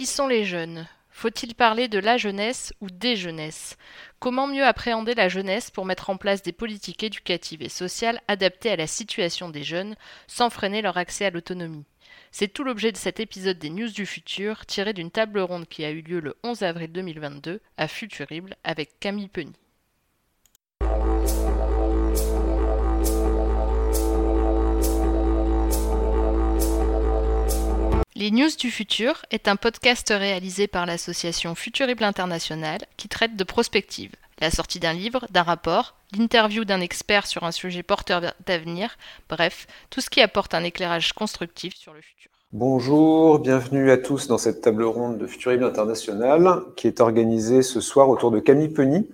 Qui sont les jeunes? Faut-il parler de la jeunesse ou des jeunesses? Comment mieux appréhender la jeunesse pour mettre en place des politiques éducatives et sociales adaptées à la situation des jeunes sans freiner leur accès à l'autonomie? C'est tout l'objet de cet épisode des News du futur, tiré d'une table ronde qui a eu lieu le 11 avril 2022 à Futurible avec Camille Penny. Les News du Futur est un podcast réalisé par l'association Futurible International qui traite de prospective, la sortie d'un livre, d'un rapport, l'interview d'un expert sur un sujet porteur d'avenir, bref, tout ce qui apporte un éclairage constructif sur le futur. Bonjour, bienvenue à tous dans cette table ronde de Futurible International qui est organisée ce soir autour de Camille Penny.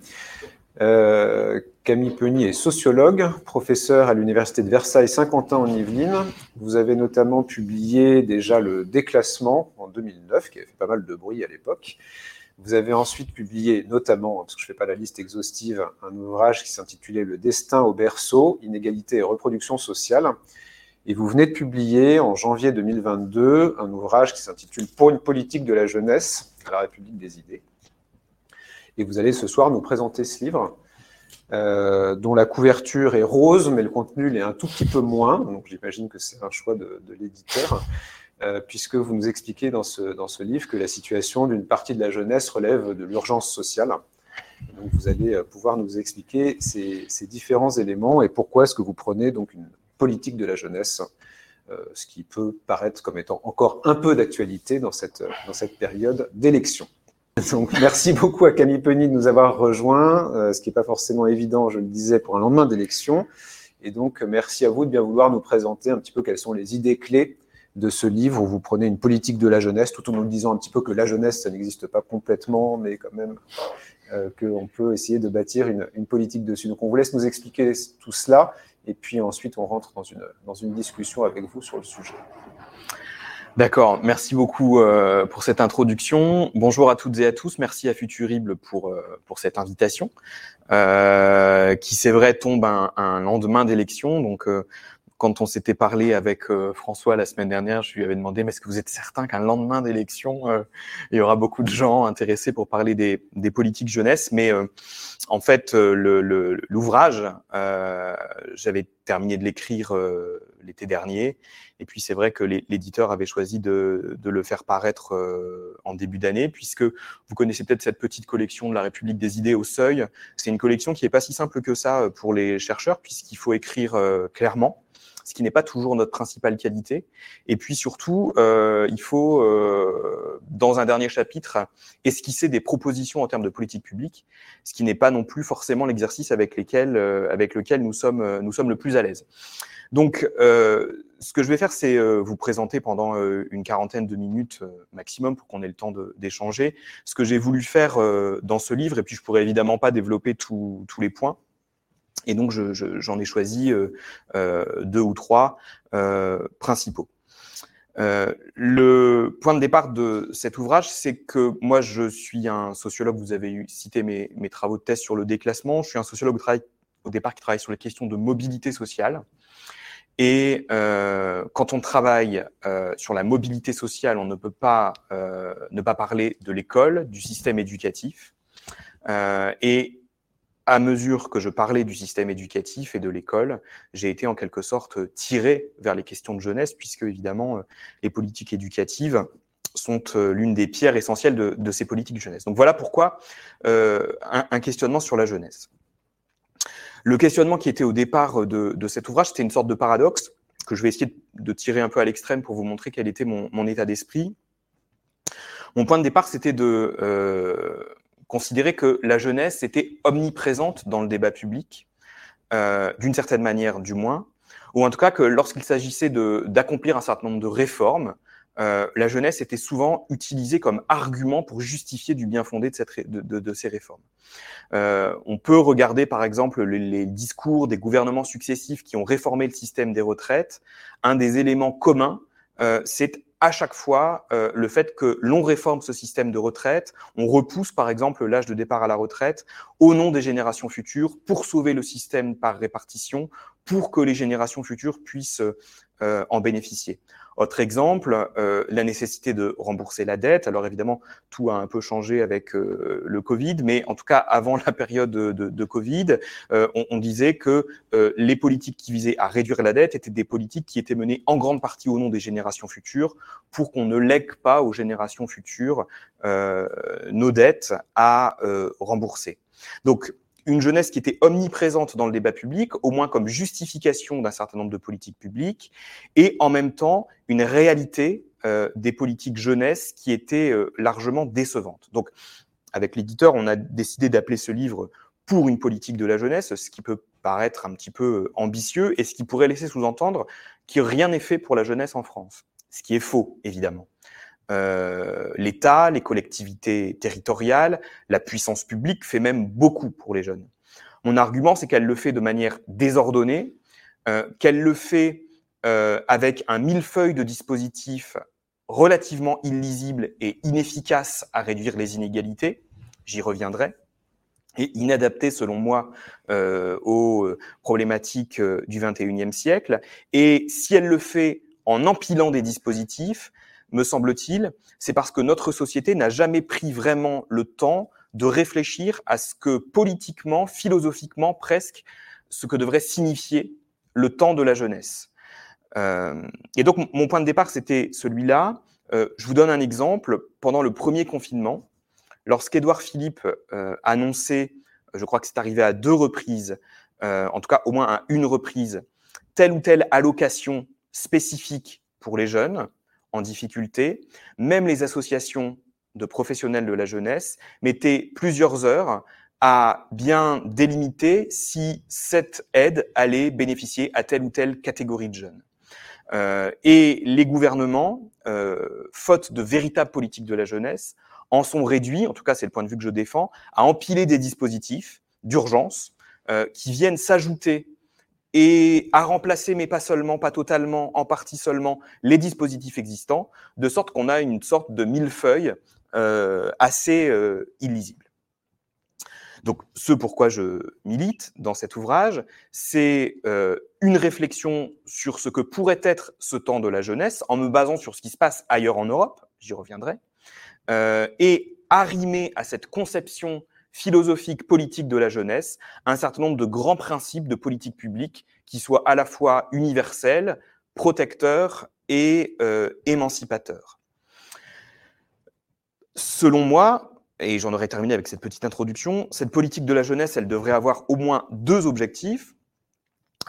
Euh, Camille Penny est sociologue, professeur à l'Université de Versailles-Saint-Quentin en Yvelines. Vous avez notamment publié déjà le Déclassement en 2009, qui avait fait pas mal de bruit à l'époque. Vous avez ensuite publié notamment, parce que je ne fais pas la liste exhaustive, un ouvrage qui s'intitulait Le destin au berceau, inégalité et reproduction sociale. Et vous venez de publier en janvier 2022 un ouvrage qui s'intitule Pour une politique de la jeunesse la République des idées. Et vous allez ce soir nous présenter ce livre euh, dont la couverture est rose, mais le contenu l'est un tout petit peu moins. Donc j'imagine que c'est un choix de, l'éditeur, euh, puisque vous nous expliquez dans ce, dans ce livre que la situation d'une partie de la jeunesse relève de l'urgence sociale. Donc vous allez euh, pouvoir nous expliquer ces, ces différents éléments et pourquoi est-ce que vous prenez donc une politique de la jeunesse, ce qui peut paraître comme étant encore un peu d'actualité dans cette, dans cette période d'élection. Donc, merci beaucoup à Camille Penny de nous avoir rejoints, euh, ce qui n'est pas forcément évident, je le disais, pour un lendemain d'élection. Et donc, merci à vous de bien vouloir nous présenter un petit peu quelles sont les idées clés de ce livre où vous prenez une politique de la jeunesse, tout en nous disant un petit peu que la jeunesse, ça n'existe pas complètement, mais quand même euh, qu'on peut essayer de bâtir une, politique dessus. Donc, on vous laisse nous expliquer tout cela, et puis ensuite, on rentre dans une discussion avec vous sur le sujet. D'accord, merci beaucoup euh, pour cette introduction. Bonjour à toutes et à tous, merci à Futurible pour, euh, pour cette invitation, euh, qui c'est vrai tombe un, un lendemain d'élection. Donc euh, quand on s'était parlé avec euh, François la semaine dernière, je lui avais demandé, mais est-ce que vous êtes certain qu'un lendemain d'élection, il y aura beaucoup de gens intéressés pour parler des, des politiques jeunesse? Mais en fait, l'ouvrage, le, j'avais terminé de l'écrire l'été dernier. Et puis c'est vrai que l'éditeur avait choisi de, le faire paraître euh, en début d'année, puisque vous connaissez peut-être cette petite collection de la République des idées au seuil. C'est une collection qui n'est pas si simple que ça euh, pour les chercheurs, puisqu'il faut écrire euh, clairement ce qui n'est pas toujours notre principale qualité. Et puis surtout, euh, il faut, euh, dans un dernier chapitre, esquisser des propositions en termes de politique publique, ce qui n'est pas non plus forcément l'exercice avec, euh, avec lequel nous sommes, nous sommes le plus à l'aise. Donc, euh, ce que je vais faire, c'est euh, vous présenter pendant euh, une quarantaine de minutes maximum pour qu'on ait le temps d'échanger ce que j'ai voulu faire dans ce livre. Et puis, je pourrais évidemment pas développer tous les points. Et donc, j'en je, ai choisi deux ou trois principaux. le point de départ de cet ouvrage, c'est que moi, je suis un sociologue, vous avez cité mes, travaux de thèse sur le déclassement, je suis un sociologue au départ qui travaille sur les questions de mobilité sociale. Et euh, quand on travaille euh, sur la mobilité sociale, on ne peut pas euh, ne pas parler de l'école, du système éducatif. Euh, et à mesure que je parlais du système éducatif et de l'école, j'ai été en quelque sorte tiré vers les questions de jeunesse, puisque évidemment, les politiques éducatives sont l'une des pierres essentielles de, de, ces politiques de jeunesse. Donc voilà pourquoi un, un questionnement sur la jeunesse. Le questionnement qui était au départ de, cet ouvrage, c'était une sorte de paradoxe que je vais essayer de, tirer un peu à l'extrême pour vous montrer quel était mon, état d'esprit. Mon point de départ, c'était de euh, considérer que la jeunesse était omniprésente dans le débat public, euh, d'une certaine manière du moins, ou en tout cas que lorsqu'il s'agissait d'accomplir un certain nombre de réformes, euh, la jeunesse était souvent utilisée comme argument pour justifier du bien fondé de, cette, de, de, ces réformes. Euh, on peut regarder par exemple les, discours des gouvernements successifs qui ont réformé le système des retraites. Un des éléments communs, euh, c'est à chaque fois le fait que l'on réforme ce système de retraite, on repousse par exemple l'âge de départ à la retraite au nom des générations futures pour sauver le système par répartition, pour que les générations futures puissent en bénéficier. Autre exemple, euh, la nécessité de rembourser la dette. Alors évidemment, tout a un peu changé avec euh, le Covid, mais en tout cas, avant la période de, de, Covid, euh, on, on, disait que les politiques qui visaient à réduire la dette étaient des politiques qui étaient menées en grande partie au nom des générations futures pour qu'on ne lègue pas aux générations futures nos dettes à rembourser. Donc, une jeunesse qui était omniprésente dans le débat public, au moins comme justification d'un certain nombre de politiques publiques, et en même temps une réalité euh, des politiques jeunesse qui était euh, largement décevante. Donc, avec l'éditeur, on a décidé d'appeler ce livre pour une politique de la jeunesse, ce qui peut paraître un petit peu euh, ambitieux et ce qui pourrait laisser sous-entendre que rien n'est fait pour la jeunesse en France. Ce qui est faux, évidemment. Euh, l'État, les collectivités territoriales, la puissance publique fait même beaucoup pour les jeunes. Mon argument, c'est qu'elle le fait de manière désordonnée, euh, qu'elle le fait euh, avec un millefeuille de dispositifs relativement illisibles et inefficaces à réduire les inégalités, j'y reviendrai, et inadapté selon moi aux problématiques du 21e siècle. Et si elle le fait en empilant des dispositifs, me semble-t-il, c'est parce que notre société n'a jamais pris vraiment le temps de réfléchir à ce que politiquement, philosophiquement presque, ce que devrait signifier le temps de la jeunesse. Euh, et donc mon point de départ, c'était celui-là. Euh, je vous donne un exemple. Pendant le premier confinement, lorsqu'Édouard Philippe euh, annonçait, je crois que c'est arrivé à deux reprises, en tout cas au moins à une reprise, telle ou telle allocation spécifique pour les jeunes, en difficulté, même les associations de professionnels de la jeunesse mettaient plusieurs heures à bien délimiter si cette aide allait bénéficier à telle ou telle catégorie de jeunes. Euh, et les gouvernements, euh, faute de véritables politiques de la jeunesse, en sont réduits, en tout cas c'est le point de vue que je défends, à empiler des dispositifs d'urgence euh, qui viennent s'ajouter et à remplacer, mais pas seulement, pas totalement, en partie seulement, les dispositifs existants, de sorte qu'on a une sorte de millefeuille euh, assez euh, illisible. Donc, ce pourquoi je milite dans cet ouvrage, c'est euh, une réflexion sur ce que pourrait être ce temps de la jeunesse, en me basant sur ce qui se passe ailleurs en Europe, j'y reviendrai, euh, et arrimer à cette conception philosophique, politique de la jeunesse, un certain nombre de grands principes de politique publique qui soient à la fois universels, protecteurs et euh, émancipateurs. Selon moi, et j'en aurais terminé avec cette petite introduction, cette politique de la jeunesse, elle devrait avoir au moins deux objectifs.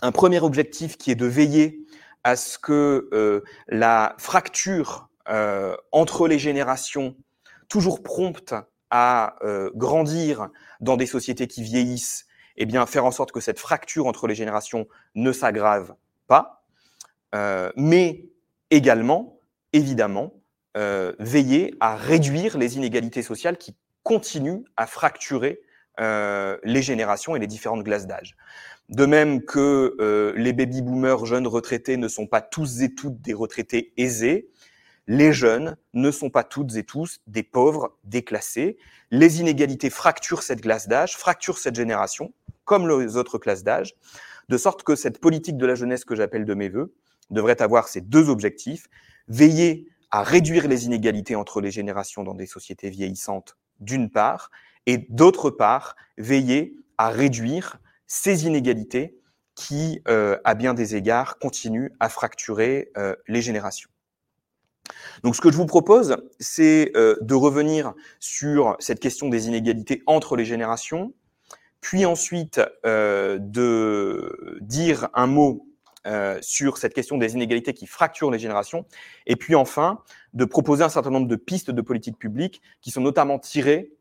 Un premier objectif qui est de veiller à ce que euh, la fracture euh, entre les générations, toujours prompte à euh, grandir dans des sociétés qui vieillissent, eh bien faire en sorte que cette fracture entre les générations ne s'aggrave pas, euh, mais également, évidemment, euh, veiller à réduire les inégalités sociales qui continuent à fracturer les générations et les différentes classes d'âge. De même que les baby-boomers jeunes retraités ne sont pas tous et toutes des retraités aisés, les jeunes ne sont pas toutes et tous des pauvres déclassés. Les inégalités fracturent cette classe d'âge, fracturent cette génération, comme les autres classes d'âge, de sorte que cette politique de la jeunesse que j'appelle de mes voeux devrait avoir ces deux objectifs. Veiller à réduire les inégalités entre les générations dans des sociétés vieillissantes, d'une part, et d'autre part, veiller à réduire ces inégalités qui, euh, à bien des égards, continuent à fracturer euh, les générations. Donc ce que je vous propose, c'est euh, de revenir sur cette question des inégalités entre les générations, puis ensuite euh, de dire un mot euh, sur cette question des inégalités qui fracturent les générations, et puis enfin de proposer un certain nombre de pistes de politique publique qui sont notamment tirées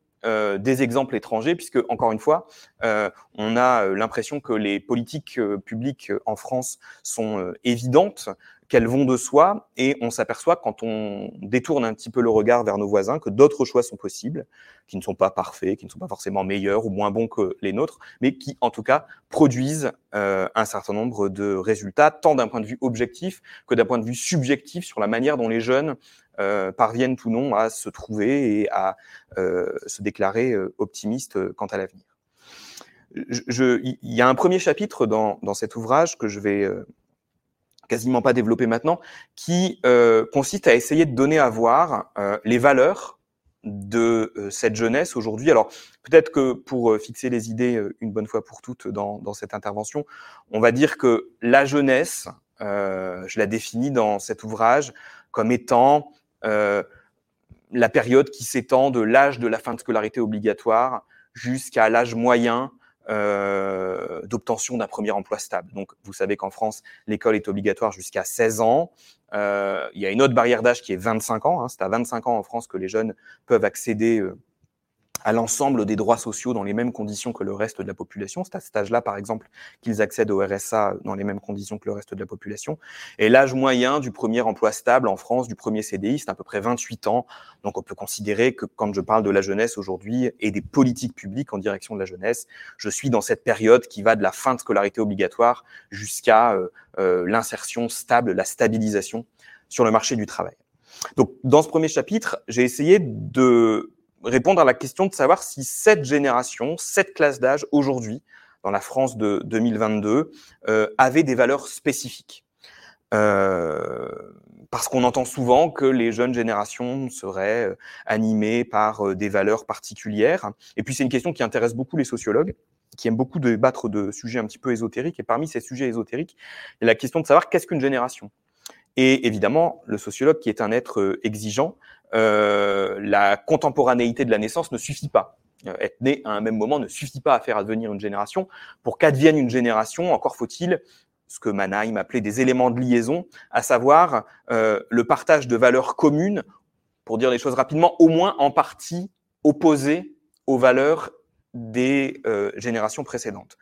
des exemples étrangers, puisque, encore une fois, on a l'impression que les politiques publiques en France sont évidentes, qu'elles vont de soi et on s'aperçoit quand on détourne un petit peu le regard vers nos voisins que d'autres choix sont possibles, qui ne sont pas parfaits, qui ne sont pas forcément meilleurs ou moins bons que les nôtres, mais qui en tout cas produisent euh, un certain nombre de résultats, tant d'un point de vue objectif que d'un point de vue subjectif sur la manière dont les jeunes euh, parviennent ou non à se trouver et à euh, se déclarer optimistes quant à l'avenir. il y a un premier chapitre dans, dans cet ouvrage que je vais quasiment pas développé maintenant, qui euh, consiste à essayer de donner à voir euh, les valeurs de euh, cette jeunesse aujourd'hui. Alors peut-être que pour fixer les idées une bonne fois pour toutes dans, dans cette intervention, on va dire que la jeunesse, je la définis dans cet ouvrage comme étant la période qui s'étend de l'âge de la fin de scolarité obligatoire jusqu'à l'âge moyen euh, d'obtention d'un premier emploi stable. Donc, vous savez qu'en France, l'école est obligatoire jusqu'à 16 ans. Euh, il y a une autre barrière d'âge qui est 25 ans. Hein. C'est à 25 ans en France que les jeunes peuvent accéder euh, à l'ensemble des droits sociaux dans les mêmes conditions que le reste de la population. C'est à cet âge-là, par exemple, qu'ils accèdent au RSA dans les mêmes conditions que le reste de la population. Et l'âge moyen du premier emploi stable en France, du premier CDI, c'est à peu près 28 ans. Donc on peut considérer que quand je parle de la jeunesse aujourd'hui et des politiques publiques en direction de la jeunesse, je suis dans cette période qui va de la fin de scolarité obligatoire jusqu'à euh, euh, l'insertion stable, la stabilisation sur le marché du travail. Donc, dans ce premier chapitre, j'ai essayé de répondre à la question de savoir si cette génération, cette classe d'âge aujourd'hui, dans la France de 2022, euh, avait des valeurs spécifiques. Euh, parce qu'on entend souvent que les jeunes générations seraient euh, animées par euh, des valeurs particulières. Et puis c'est une question qui intéresse beaucoup les sociologues, qui aiment beaucoup débattre de sujets un petit peu ésotériques. Et parmi ces sujets ésotériques, il y a la question de savoir qu'est-ce qu'une génération? Et évidemment, le sociologue, qui est un être euh, exigeant, euh, la contemporanéité de la naissance ne suffit pas. Euh, être né à un même moment ne suffit pas à faire advenir une génération. Pour qu'advienne une génération, encore faut-il ce que Mannheim appelait des éléments de liaison, à savoir euh, le partage de valeurs communes, pour dire les choses rapidement, au moins en partie opposées aux valeurs des euh, générations précédentes.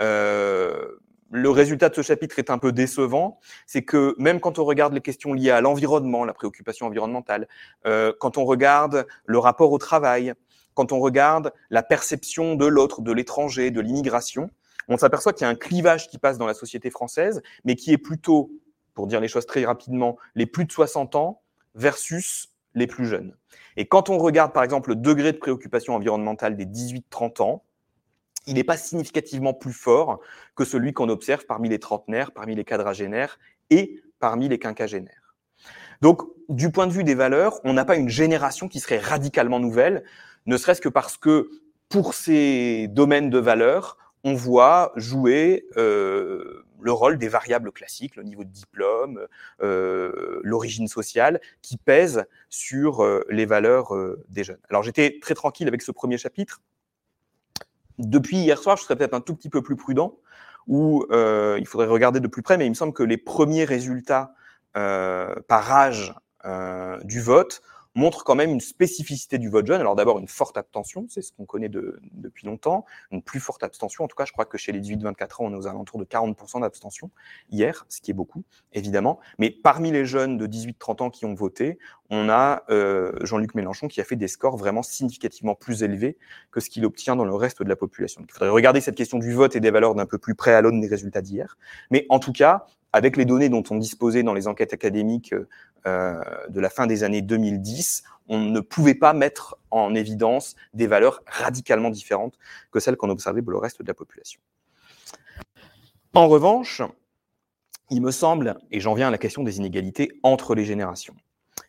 Euh, le résultat de ce chapitre est un peu décevant, c'est que même quand on regarde les questions liées à l'environnement, la préoccupation environnementale, euh, quand on regarde le rapport au travail, quand on regarde la perception de l'autre, de l'étranger, de l'immigration, on s'aperçoit qu'il y a un clivage qui passe dans la société française, mais qui est plutôt, pour dire les choses très rapidement, les plus de 60 ans versus les plus jeunes. Et quand on regarde par exemple le degré de préoccupation environnementale des 18-30 ans, il n'est pas significativement plus fort que celui qu'on observe parmi les trentenaires, parmi les quadragénaires et parmi les quinquagénaires. Donc, du point de vue des valeurs, on n'a pas une génération qui serait radicalement nouvelle, ne serait-ce que parce que pour ces domaines de valeurs, on voit jouer euh, le rôle des variables classiques, le niveau de diplôme, euh, l'origine sociale, qui pèsent sur euh, les valeurs euh, des jeunes. Alors j'étais très tranquille avec ce premier chapitre, depuis hier soir, je serais peut-être un tout petit peu plus prudent, où euh, il faudrait regarder de plus près, mais il me semble que les premiers résultats euh, par âge euh, du vote montre quand même une spécificité du vote jeune. Alors d'abord une forte abstention, c'est ce qu'on connaît de, depuis longtemps, une plus forte abstention. En tout cas, je crois que chez les 18-24 ans, on est aux alentours de 40% d'abstention hier, ce qui est beaucoup, évidemment. Mais parmi les jeunes de 18-30 ans qui ont voté, on a euh, Jean-Luc Mélenchon qui a fait des scores vraiment significativement plus élevés que ce qu'il obtient dans le reste de la population. il faudrait regarder cette question du vote et des valeurs d'un peu plus près à l'aune des résultats d'hier. Mais en tout cas, avec les données dont on disposait dans les enquêtes académiques euh, de la fin des années 2010, on ne pouvait pas mettre en évidence des valeurs radicalement différentes que celles qu'on observait pour le reste de la population. En revanche, il me semble, et j'en viens à la question des inégalités entre les générations,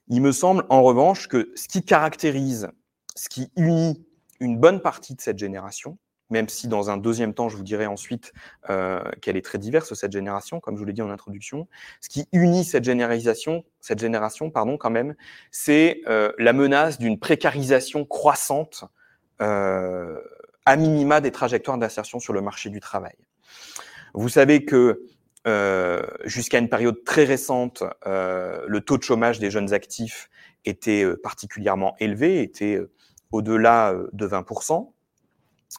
il me semble en revanche que ce qui caractérise, ce qui unit une bonne partie de cette génération, même si dans un deuxième temps, je vous dirai ensuite euh, qu'elle est très diverse, cette génération, comme je vous l'ai dit en introduction. Ce qui unit cette généralisation, cette génération, pardon, quand même, c'est euh, la menace d'une précarisation croissante euh, à minima des trajectoires d'insertion sur le marché du travail. Vous savez que jusqu'à une période très récente, le taux de chômage des jeunes actifs était particulièrement élevé, était au-delà de 20%.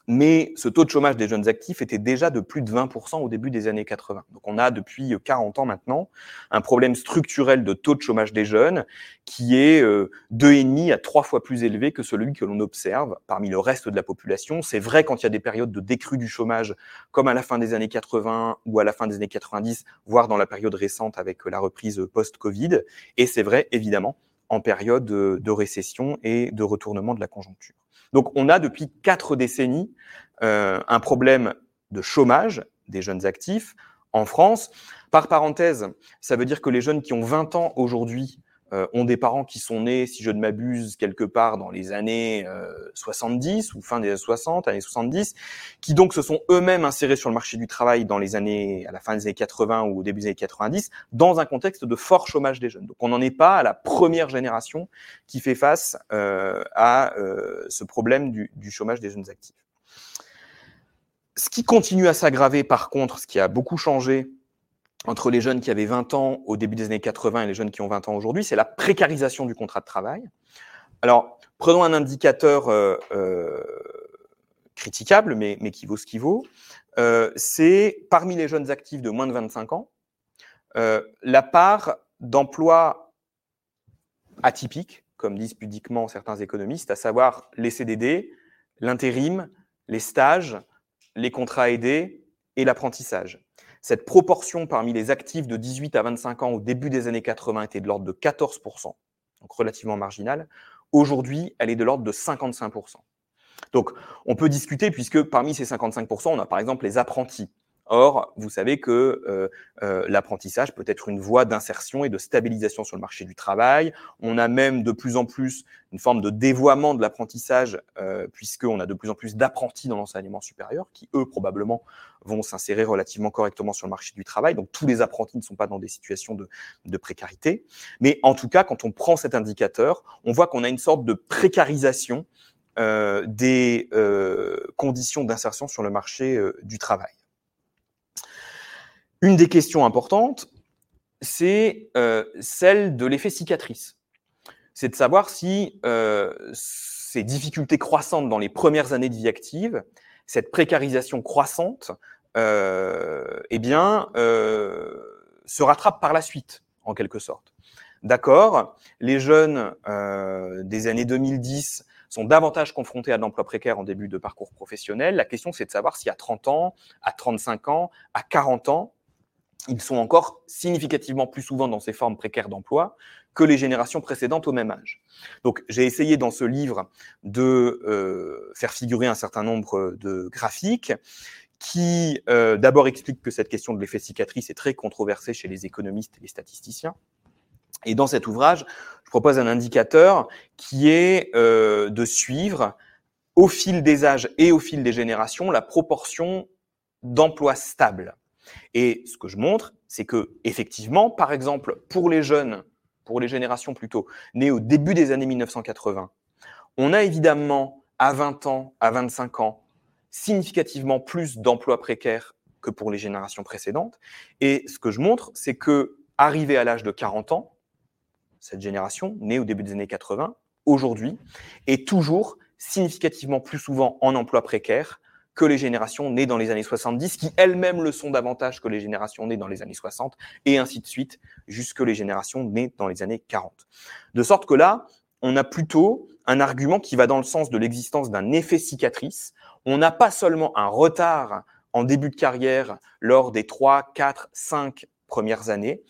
Mais ce taux de chômage des jeunes actifs était déjà de plus de 20% au début des années 80. Donc on a depuis 40 ans maintenant un problème structurel de taux de chômage des jeunes qui est euh, deux et demi à trois fois plus élevé que celui que l'on observe parmi le reste de la population. C'est vrai quand il y a des périodes de décrue du chômage, comme à la fin des années 80 ou à la fin des années 90, voire dans la période récente avec la reprise post-Covid. Et c'est vrai évidemment en période de récession et de retournement de la conjoncture. Donc on a depuis quatre décennies un problème de chômage des jeunes actifs en France. Par parenthèse, ça veut dire que les jeunes qui ont 20 ans aujourd'hui euh, ont des parents qui sont nés, si je ne m'abuse, quelque part dans les années 70 euh, ou fin des années 60, années 70, qui donc se sont eux-mêmes insérés sur le marché du travail dans les années, à la fin des années 80 ou au début des années 90, dans un contexte de fort chômage des jeunes. Donc on n'en est pas à la première génération qui fait face euh, à ce problème du, du chômage des jeunes actifs. Ce qui continue à s'aggraver, par contre, ce qui a beaucoup changé entre les jeunes qui avaient 20 ans au début des années 80 et les jeunes qui ont 20 ans aujourd'hui, c'est la précarisation du contrat de travail. Alors, prenons un indicateur euh, euh, critiquable, mais, mais, qui vaut ce qui vaut. Euh, c'est parmi les jeunes actifs de moins de 25 ans, la part d'emplois atypiques, comme disent pudiquement certains économistes, à savoir les CDD, l'intérim, les stages, les contrats aidés et l'apprentissage. Cette proportion parmi les actifs de 18 à 25 ans au début des années 80 était de l'ordre de 14%, donc relativement marginale. Aujourd'hui, elle est de l'ordre de 55%. Donc, on peut discuter puisque parmi ces 55%, on a par exemple les apprentis. Or, vous savez que euh, euh, l'apprentissage peut être une voie d'insertion et de stabilisation sur le marché du travail. On a même de plus en plus une forme de dévoiement de l'apprentissage, euh, puisqu'on a de plus en plus d'apprentis dans l'enseignement supérieur, qui eux probablement vont s'insérer relativement correctement sur le marché du travail. Donc tous les apprentis ne sont pas dans des situations de, de précarité. Mais en tout cas, quand on prend cet indicateur, on voit qu'on a une sorte de précarisation euh, des euh, conditions d'insertion sur le marché euh, du travail. Une des questions importantes, c'est euh, celle de l'effet cicatrice. C'est de savoir si euh, ces difficultés croissantes dans les premières années de vie active, cette précarisation croissante, euh, eh bien, euh, se rattrape par la suite, en quelque sorte. D'accord, les jeunes euh, des années 2010 sont davantage confrontés à l'emploi précaire en début de parcours professionnel. La question, c'est de savoir si à 30 ans, à 35 ans, à 40 ans, ils sont encore significativement plus souvent dans ces formes précaires d'emploi que les générations précédentes au même âge. Donc j'ai essayé dans ce livre de euh, faire figurer un certain nombre de graphiques qui euh, d'abord expliquent que cette question de l'effet cicatrice est très controversée chez les économistes et les statisticiens. Et dans cet ouvrage, je propose un indicateur qui est euh, de suivre au fil des âges et au fil des générations la proportion d'emplois stables. Et ce que je montre, c'est que effectivement, par exemple, pour les jeunes, pour les générations plutôt nées au début des années 1980, on a évidemment à 20 ans, à 25 ans, significativement plus d'emplois précaires que pour les générations précédentes. Et ce que je montre, c'est que arrivé à l'âge de 40 ans, cette génération, née au début des années 80, aujourd'hui, est toujours significativement plus souvent en emploi précaire que les générations nées dans les années 70, qui elles-mêmes le sont davantage que les générations nées dans les années 60, et ainsi de suite, jusque les générations nées dans les années 40. De sorte que là, on a plutôt un argument qui va dans le sens de l'existence d'un effet cicatrice. On n'a pas seulement un retard en début de carrière lors des 3, 4, 5 premières années.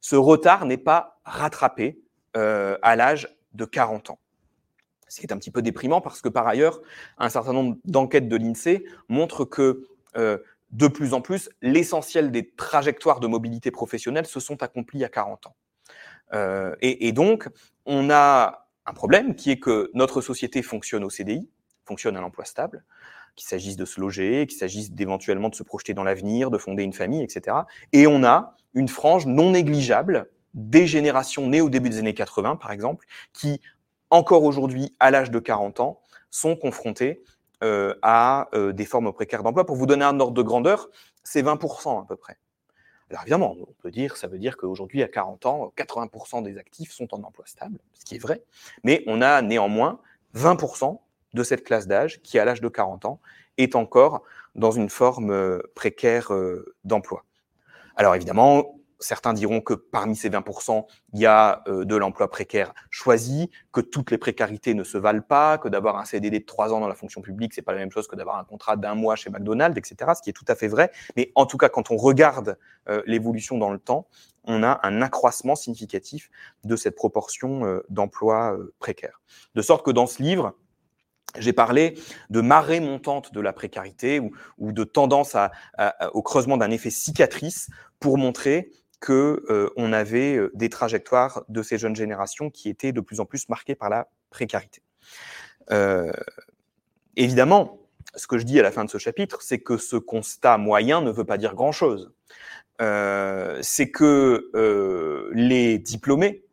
Ce retard n'est pas rattrapé euh, à l'âge de 40 ans. Ce qui est un petit peu déprimant parce que par ailleurs, un certain nombre d'enquêtes de l'INSEE montrent que euh, de plus en plus, l'essentiel des trajectoires de mobilité professionnelle se sont accomplies à 40 ans. Euh, et, et, donc, on a un problème qui est que notre société fonctionne au CDI, fonctionne à l'emploi stable, qu'il s'agisse de se loger, qu'il s'agisse d'éventuellement de se projeter dans l'avenir, de fonder une famille, etc. Et on a une frange non négligeable des générations nées au début des années 80, par exemple, qui encore aujourd'hui, à l'âge de 40 ans, sont confrontés euh, à euh, des formes précaires d'emploi. Pour vous donner un ordre de grandeur, c'est 20% à peu près. Alors évidemment, on peut dire, ça veut dire qu'aujourd'hui, à 40 ans, 80% des actifs sont en emploi stable, ce qui est vrai, mais on a néanmoins 20% de cette classe d'âge qui, à l'âge de 40 ans, est encore dans une forme euh, précaire d'emploi. Alors évidemment, certains diront que parmi ces 20%, il y a euh, de l'emploi précaire choisi, que toutes les précarités ne se valent pas, que d'avoir un CDD de trois ans dans la fonction publique, c'est pas la même chose que d'avoir un contrat d'un mois chez McDonald's, etc. Ce qui est tout à fait vrai. Mais en tout cas, quand on regarde euh, l'évolution dans le temps, on a un accroissement significatif de cette proportion euh, d'emplois précaires. De sorte que dans ce livre, J'ai parlé de marée montante de la précarité ou, de tendance au creusement d'un effet cicatrice pour montrer que euh, on avait euh, des trajectoires de ces jeunes générations qui étaient de plus en plus marquées par la précarité. Euh, évidemment, ce que je dis à la fin de ce chapitre, c'est que ce constat moyen ne veut pas dire grand-chose. c'est que les diplômés,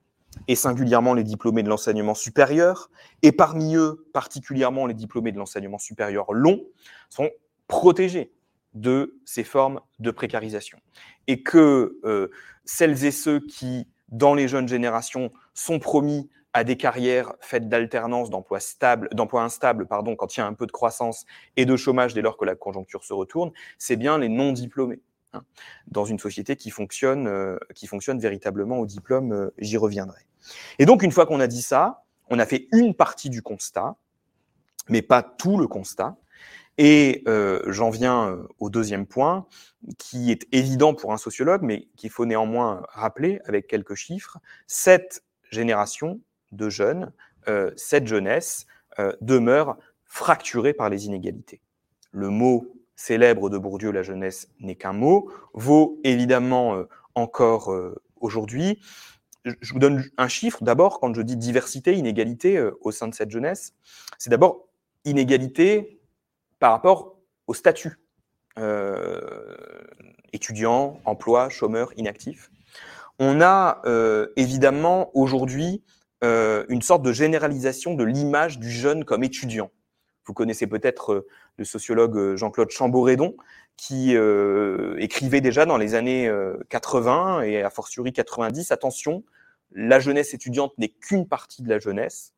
et singulièrement les diplômés de l'enseignement supérieur, et parmi eux particulièrement les diplômés de l'enseignement supérieur long, sont protégés de ces formes de précarisation. Et que euh, celles et ceux qui, dans les jeunes générations, sont promis à des carrières faites d'alternance, d'emplois stables, d'emplois instables, pardon, quand il y a un peu de croissance et de chômage dès lors que la conjoncture se retourne, c'est bien les non diplômés. Hein, dans une société qui fonctionne, euh, qui fonctionne véritablement au diplôme, euh, j'y reviendrai. Et donc, une fois qu'on a dit ça, on a fait une partie du constat, mais pas tout le constat. Et euh, j'en viens euh, au deuxième point, qui est évident pour un sociologue, mais qu'il faut néanmoins rappeler avec quelques chiffres. Cette génération de jeunes, euh, cette jeunesse, demeure fracturée par les inégalités. Le mot célèbre de Bourdieu, la jeunesse n'est qu'un mot, vaut évidemment encore aujourd'hui. Je vous donne un chiffre. D'abord, quand je dis diversité, inégalité au sein de cette jeunesse, c'est d'abord inégalité par rapport au statut euh, étudiant, emploi, chômeur, inactif. On a euh, évidemment aujourd'hui euh, une sorte de généralisation de l'image du jeune comme étudiant. Vous connaissez peut-être le sociologue Jean-Claude Chamboredon, qui écrivait déjà dans les années 80 et a fortiori 90, attention, la jeunesse étudiante n'est qu'une partie de la jeunesse.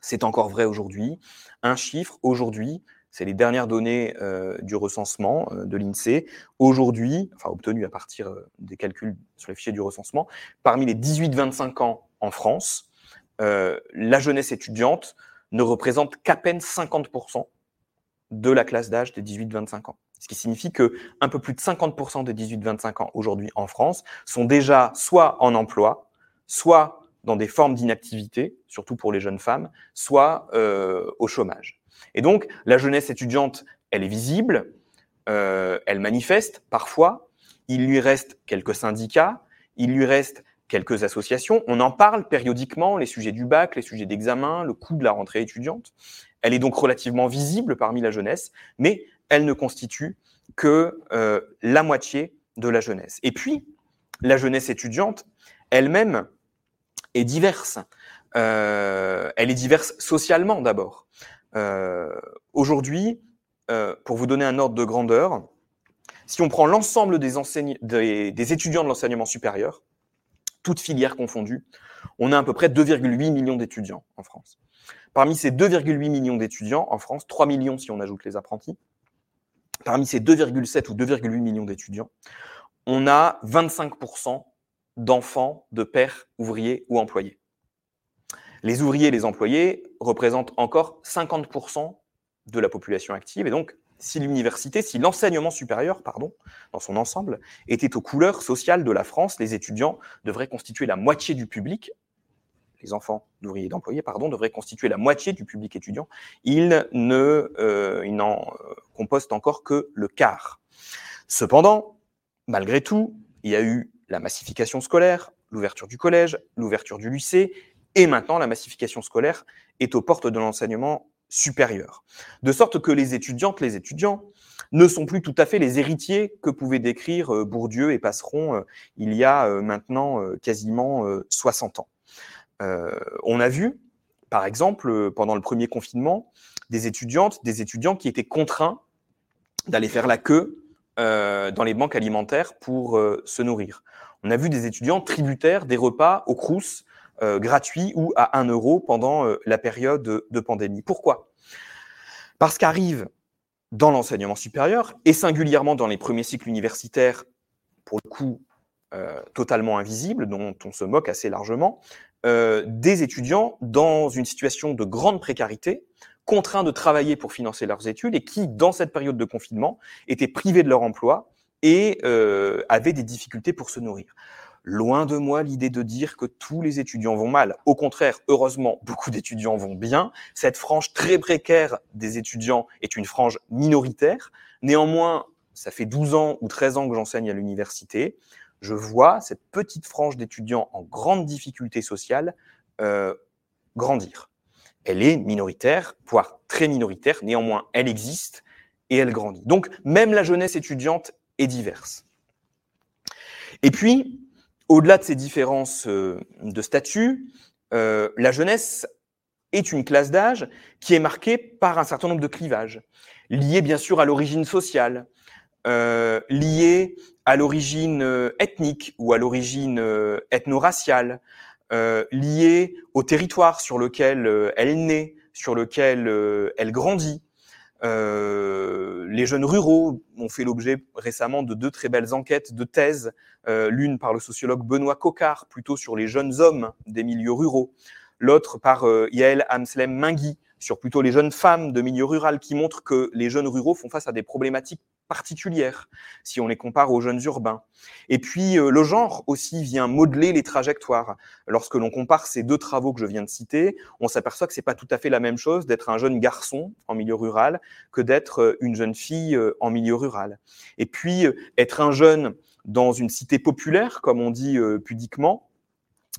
C'est encore vrai aujourd'hui. Un chiffre, aujourd'hui, c'est les dernières données euh, du recensement euh, de l'INSEE. Aujourd'hui, enfin obtenues à partir euh, des calculs sur les fichiers du recensement, parmi les 18-25 ans en France, la jeunesse étudiante ne représente qu'à peine 50% de la classe d'âge des 18-25 ans. Ce qui signifie que un peu plus de 50% des 18-25 ans aujourd'hui en France sont déjà soit en emploi, soit dans des formes d'inactivité, surtout pour les jeunes femmes, soit au chômage. Et donc, la jeunesse étudiante, elle est visible, euh, elle manifeste parfois, il lui reste quelques syndicats, il lui reste quelques associations, on en parle périodiquement, les sujets du bac, les sujets d'examen, le coût de la rentrée étudiante. Elle est donc relativement visible parmi la jeunesse, mais elle ne constitue que euh, la moitié de la jeunesse. Et puis, la jeunesse étudiante elle-même est diverse. Euh, elle est diverse socialement d'abord. Euh, aujourd'hui, euh, pour vous donner un ordre de grandeur, si on prend l'ensemble des, des, étudiants de l'enseignement supérieur, toutes filières confondues, on a à peu près 2,8 millions d'étudiants en France. Parmi ces 2,8 millions d'étudiants en France, 3 millions si on ajoute les apprentis, parmi ces 2,7 ou 2,8 millions d'étudiants, on a 25% d'enfants de pères ouvriers ou employés. Les ouvriers et les employés représentent encore 50% de la population active. Et donc, si l'université, si l'enseignement supérieur, pardon, dans son ensemble, était aux couleurs sociales de la France, les étudiants devraient constituer la moitié du public. Les enfants d'ouvriers et d'employés, pardon, devraient constituer la moitié du public étudiant. Ils ne, euh, n'en euh, compostent encore que le quart. Cependant, malgré tout, il y a eu la massification scolaire, l'ouverture du collège, l'ouverture du lycée, et maintenant, la massification scolaire est aux portes de l'enseignement supérieur. De sorte que les étudiantes, les étudiants ne sont plus tout à fait les héritiers que pouvaient décrire euh, Bourdieu et Passeron euh, il y a euh, maintenant quasiment 60 ans. on a vu, par exemple, pendant le premier confinement, des étudiantes, des étudiants qui étaient contraints d'aller faire la queue dans les banques alimentaires pour se nourrir. On a vu des étudiants tributaires des repas au Crous euh, gratuit ou à 1 euro pendant euh, la période de, pandémie. Pourquoi? Parce qu'arrive dans l'enseignement supérieur, et singulièrement dans les premiers cycles universitaires, pour le coup euh, totalement invisibles, dont on se moque assez largement, des étudiants dans une situation de grande précarité, contraints de travailler pour financer leurs études, et qui, dans cette période de confinement, étaient privés de leur emploi et avaient des difficultés pour se nourrir. Loin de moi l'idée de dire que tous les étudiants vont mal. Au contraire, heureusement, beaucoup d'étudiants vont bien. Cette frange très précaire des étudiants est une frange minoritaire. Néanmoins, ça fait 12 ans ou 13 ans que j'enseigne à l'université. Je vois cette petite frange d'étudiants en grande difficulté sociale euh, grandir. Elle est minoritaire, voire très minoritaire. Néanmoins, elle existe et elle grandit. Donc, même la jeunesse étudiante est diverse. Et puis, au-delà de ces différences euh, de statut, euh, la jeunesse est une classe d'âge qui est marquée par un certain nombre de clivages, liés bien sûr à l'origine sociale, euh, liés à l'origine euh, ethnique ou à l'origine ethno-raciale, liés au territoire sur lequel elle naît, sur lequel elle grandit, euh, les jeunes ruraux ont fait l'objet récemment de deux très belles enquêtes de thèse, euh, l'une par le sociologue Benoît Cocard, plutôt sur les jeunes hommes des milieux ruraux, l'autre par euh, Yael Amslem Mingui, sur plutôt les jeunes femmes de milieu rural, qui montrent que les jeunes ruraux font face à des problématiques particulières si on les compare aux jeunes urbains. Et puis euh, le genre aussi vient modeler les trajectoires. Lorsque l'on compare ces deux travaux que je viens de citer, on s'aperçoit que c'est pas tout à fait la même chose d'être un jeune garçon en milieu rural que d'être euh, une jeune fille euh, en milieu rural. Et puis être un jeune dans une cité populaire, comme on dit pudiquement,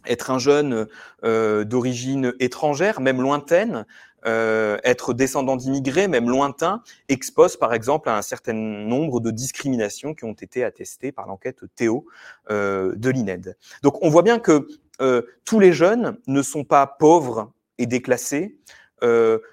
être un jeune d'origine étrangère, même lointaine, euh, être descendant d'immigrés, même lointains, expose par exemple à un certain nombre de discriminations qui ont été attestées par l'enquête Théo euh, de l'INED. Donc on voit bien que euh, tous les jeunes ne sont pas pauvres et déclassés,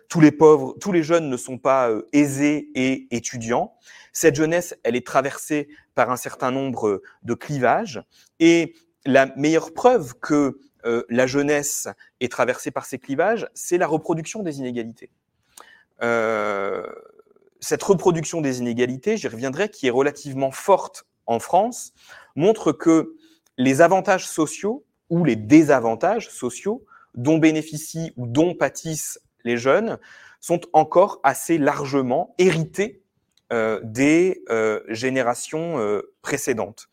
tous les pauvres, tous les jeunes ne sont pas aisés et étudiants. Cette jeunesse, elle est traversée par un certain nombre de clivages et la meilleure preuve que euh, la jeunesse est traversée par ces clivages, c'est la reproduction des inégalités. Euh, cette reproduction des inégalités, j'y reviendrai, qui est relativement forte en France, montre que les avantages sociaux ou les désavantages sociaux dont bénéficient ou dont pâtissent les jeunes sont encore assez largement hérités euh, des générations précédentes.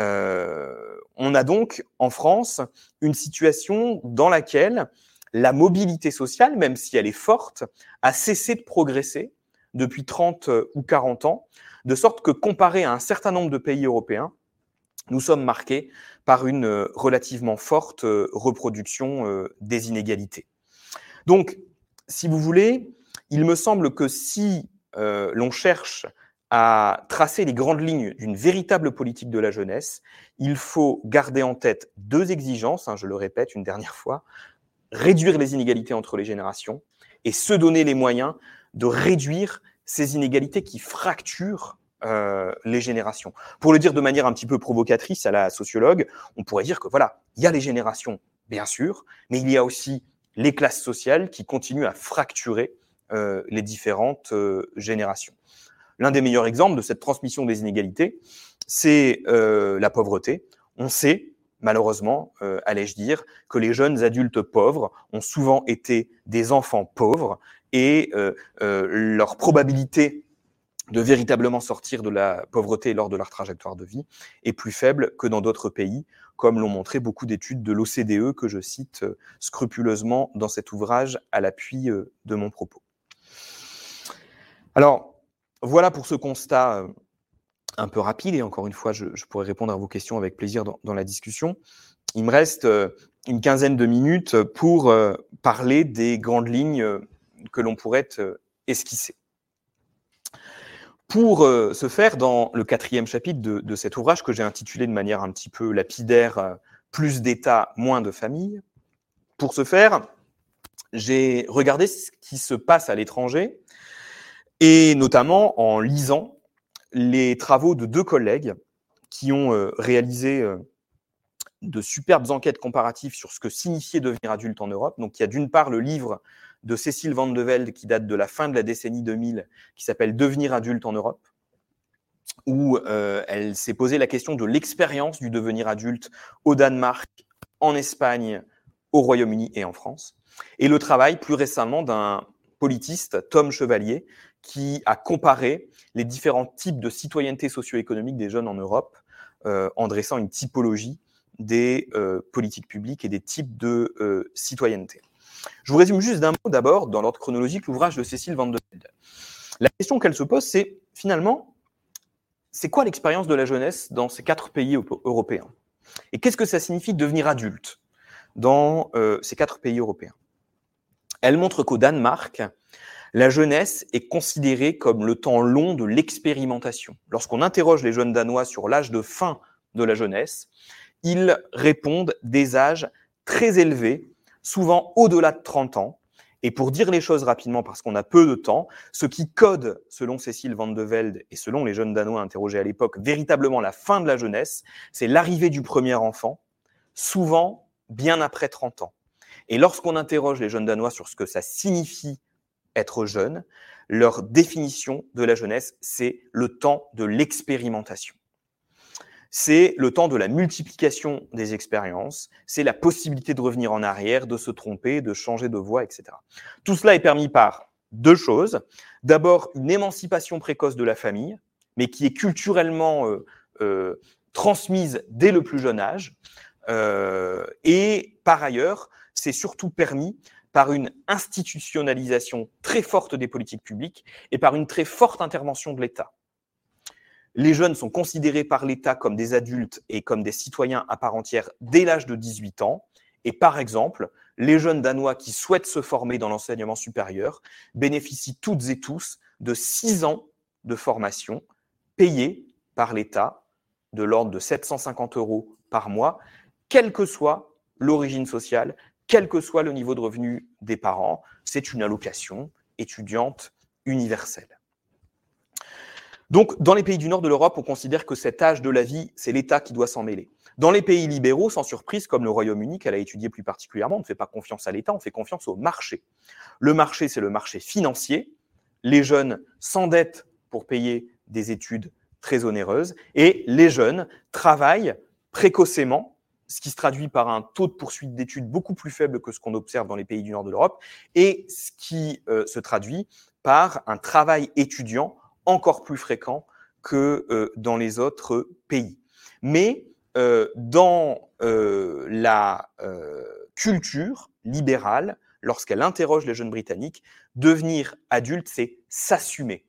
Euh, on a donc en France une situation dans laquelle la mobilité sociale, même si elle est forte, a cessé de progresser depuis 30 ou 40 ans, de sorte que comparé à un certain nombre de pays européens, nous sommes marqués par une relativement forte reproduction euh, des inégalités. Donc, si vous voulez, il me semble que si euh, l'on cherche à tracer les grandes lignes d'une véritable politique de la jeunesse, il faut garder en tête deux exigences, hein, je le répète une dernière fois, réduire les inégalités entre les générations et se donner les moyens de réduire ces inégalités qui fracturent euh, les générations. Pour le dire de manière un petit peu provocatrice à la sociologue, on pourrait dire que voilà, il y a les générations, bien sûr, mais il y a aussi les classes sociales qui continuent à fracturer euh, les différentes euh, générations. L'un des meilleurs exemples de cette transmission des inégalités, c'est euh, la pauvreté. On sait, malheureusement, euh, allais-je dire, que les jeunes adultes pauvres ont souvent été des enfants pauvres et euh, leur probabilité de véritablement sortir de la pauvreté lors de leur trajectoire de vie est plus faible que dans d'autres pays, comme l'ont montré beaucoup d'études de l'OCDE que je cite scrupuleusement dans cet ouvrage à l'appui de mon propos. Alors, voilà pour ce constat euh, un peu rapide, et encore une fois, je, pourrais répondre à vos questions avec plaisir dans, la discussion. Il me reste euh, une quinzaine de minutes pour euh, parler des grandes lignes que l'on pourrait esquisser. Pour ce faire, dans le quatrième chapitre de, de cet ouvrage que j'ai intitulé de manière un petit peu lapidaire Plus d'État, moins de famille, pour ce faire, j'ai regardé ce qui se passe à l'étranger et notamment en lisant les travaux de deux collègues qui ont euh, réalisé euh, de superbes enquêtes comparatives sur ce que signifiait devenir adulte en Europe. Donc, il y a d'une part le livre de Cécile Van de Velde qui date de la fin de la décennie 2000, qui s'appelle Devenir adulte en Europe, où euh, elle s'est posé la question de l'expérience du devenir adulte au Danemark, en Espagne, au Royaume-Uni et en France. Et le travail plus récemment d'un politiste, Tom Chevalier, qui a comparé les différents types de citoyenneté socio-économique des jeunes en Europe euh, en dressant une typologie des euh, politiques publiques et des types de euh, citoyenneté. Je vous résume juste d'un mot d'abord, dans l'ordre chronologique, l'ouvrage de Cécile Van de. La question qu'elle se pose, c'est finalement, c'est quoi l'expérience de la jeunesse dans ces quatre pays européens? Et qu'est-ce que ça signifie de devenir adulte dans ces quatre pays européens? Elle montre qu'au Danemark, la jeunesse est considérée comme le temps long de l'expérimentation. Lorsqu'on interroge les jeunes Danois sur l'âge de fin de la jeunesse, ils répondent des âges très élevés, souvent au-delà de 30 ans. Et pour dire les choses rapidement, parce qu'on a peu de temps, ce qui code, selon Cécile Van de Velde et selon les jeunes Danois interrogés à l'époque, véritablement la fin de la jeunesse, c'est l'arrivée du premier enfant, souvent bien après 30 ans. Et lorsqu'on interroge les jeunes Danois sur ce que ça signifie être jeune, leur définition de la jeunesse, c'est le temps de l'expérimentation c'est le temps de la multiplication des expériences, c'est la possibilité de revenir en arrière, de se tromper, de changer de voie, etc. Tout cela est permis par deux choses. D'abord, une émancipation précoce de la famille, mais qui est culturellement euh, euh, transmise dès le plus jeune âge. Euh, et par ailleurs, c'est surtout permis par une institutionnalisation très forte des politiques publiques et par une très forte intervention de l'État les jeunes sont considérés par l'État comme des adultes et comme des citoyens à part entière dès l'âge de 18 ans. Et par exemple, les jeunes danois qui souhaitent se former dans l'enseignement supérieur bénéficient toutes et tous de 6 ans de formation payés par l'État de l'ordre de 750 euros par mois, quelle que soit l'origine sociale, quel que soit le niveau de revenu des parents. C'est une allocation étudiante universelle. Donc, dans les pays du nord de l'Europe, on considère que cet âge de la vie, c'est l'État qui doit s'en mêler. Dans les pays libéraux, sans surprise, comme le Royaume-Uni, qu'elle a étudié plus particulièrement, on ne fait pas confiance à l'État, on fait confiance au marché. Le marché, c'est le marché financier. Les jeunes s'endettent pour payer des études très onéreuses et les jeunes travaillent précocement, ce qui se traduit par un taux de poursuite d'études beaucoup plus faible que ce qu'on observe dans les pays du nord de l'Europe et ce qui euh, se traduit par un travail étudiant encore plus fréquent que euh, dans les autres pays. Mais euh, dans la culture libérale, lorsqu'elle interroge les jeunes Britanniques, devenir adulte, c'est s'assumer.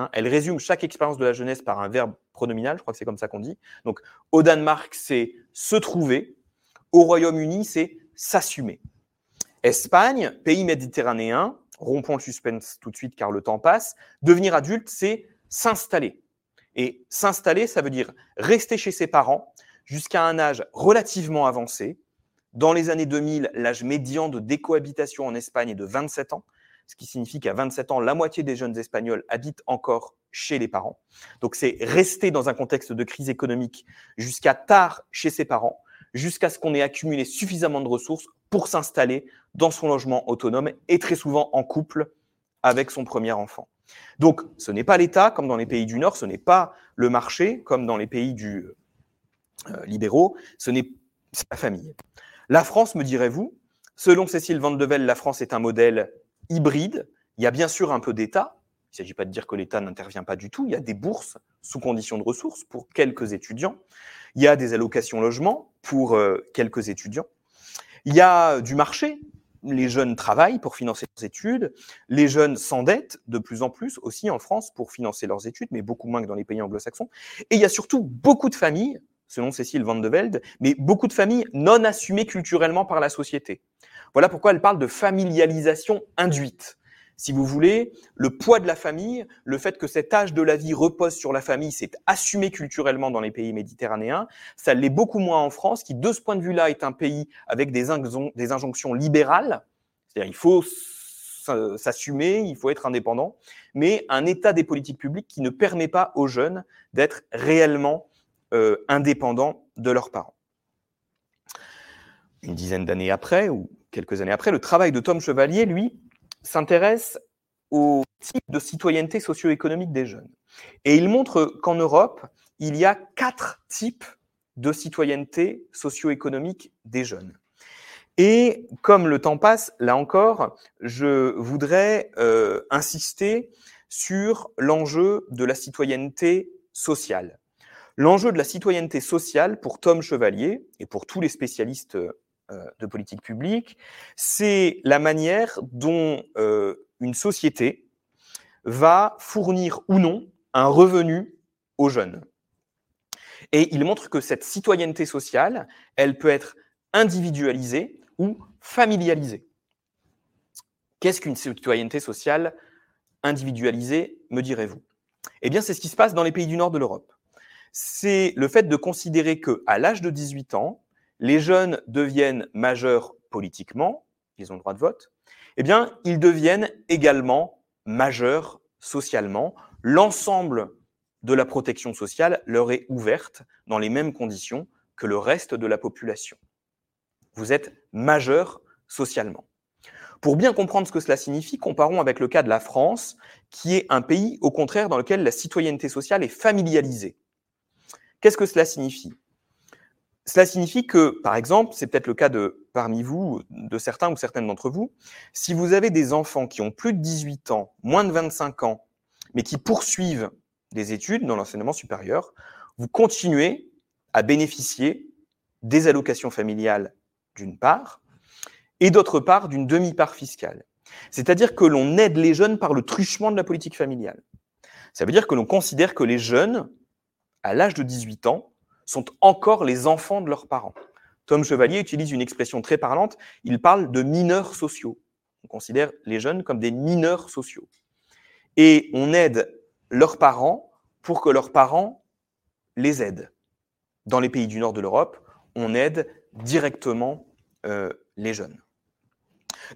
Hein. elle résume chaque expérience de la jeunesse par un verbe pronominal, je crois que c'est comme ça qu'on dit. Donc au Danemark, c'est se trouver. Au Royaume-Uni, c'est s'assumer. Espagne, pays méditerranéen, rompons le suspense tout de suite car le temps passe. Devenir adulte, c'est s'installer. Et s'installer, ça veut dire rester chez ses parents jusqu'à un âge relativement avancé. Dans les années 2000, l'âge médian de décohabitation en Espagne est de 27 ans, ce qui signifie qu'à 27 ans, la moitié des jeunes Espagnols habitent encore chez les parents. Donc c'est rester dans un contexte de crise économique jusqu'à tard chez ses parents, jusqu'à ce qu'on ait accumulé suffisamment de ressources pour s'installer dans son logement autonome et très souvent en couple avec son premier enfant. Donc, ce n'est pas l'État comme dans les pays du Nord, ce n'est pas le marché comme dans les pays du, euh, libéraux, ce n'est pas la famille. La France, me direz-vous, selon Cécile Van de la France est un modèle hybride. Il y a bien sûr un peu d'État. Il ne s'agit pas de dire que l'État n'intervient pas du tout. Il y a des bourses sous conditions de ressources pour quelques étudiants. Il y a des allocations logement pour euh, quelques étudiants. Il y a du marché. Les jeunes travaillent pour financer leurs études. Les jeunes s'endettent de plus en plus aussi en France pour financer leurs études, mais beaucoup moins que dans les pays anglo-saxons. Et il y a surtout beaucoup de familles, selon Cécile Van de Velde, mais beaucoup de familles non assumées culturellement par la société. Voilà pourquoi elle parle de familialisation induite si vous voulez, le poids de la famille, le fait que cet âge de la vie repose sur la famille, c'est assumé culturellement dans les pays méditerranéens. Ça l'est beaucoup moins en France, qui de ce point de vue-là est un pays avec des, des injonctions libérales. C'est-à-dire il faut s'assumer, il faut être indépendant, mais un état des politiques publiques qui ne permet pas aux jeunes d'être réellement euh, indépendants de leurs parents. Une dizaine d'années après, ou quelques années après, le travail de Tom Chevalier, lui, s'intéresse au type de citoyenneté socio-économique des jeunes. Et il montre qu'en Europe, il y a quatre types de citoyenneté socio-économique des jeunes. Et comme le temps passe, là encore, je voudrais euh, insister sur l'enjeu de la citoyenneté sociale. L'enjeu de la citoyenneté sociale pour Tom Chevalier et pour tous les spécialistes de politique publique, c'est la manière dont une société va fournir ou non un revenu aux jeunes. Et il montre que cette citoyenneté sociale, elle peut être individualisée ou familialisée. Qu'est-ce qu'une citoyenneté sociale individualisée, me direz-vous? Eh bien, c'est ce qui se passe dans les pays du nord de l'Europe. C'est le fait de considérer que, à l'âge de 18 ans, les jeunes deviennent majeurs politiquement, ils ont le droit de vote, eh bien, ils deviennent également majeurs socialement. L'ensemble de la protection sociale leur est ouverte dans les mêmes conditions que le reste de la population. Vous êtes majeur socialement. Pour bien comprendre ce que cela signifie, comparons avec le cas de la France, qui est un pays, au contraire, dans lequel la citoyenneté sociale est familialisée. Qu'est-ce que cela signifie? Cela signifie que, par exemple, c'est peut-être le cas de parmi vous, de certains ou certaines d'entre vous, si vous avez des enfants qui ont plus de 18 ans, moins de 25 ans, mais qui poursuivent des études dans l'enseignement supérieur, vous continuez à bénéficier des allocations familiales d'une part, et d'autre part d'une demi-part fiscale. C'est-à-dire que l'on aide les jeunes par le truchement de la politique familiale. Ça veut dire que l'on considère que les jeunes, à l'âge de 18 ans, sont encore les enfants de leurs parents. Tom Chevalier utilise une expression très parlante, il parle de mineurs sociaux. On considère les jeunes comme des mineurs sociaux. Et on aide leurs parents pour que leurs parents les aident. Dans les pays du nord de l'Europe, on aide directement euh, les jeunes.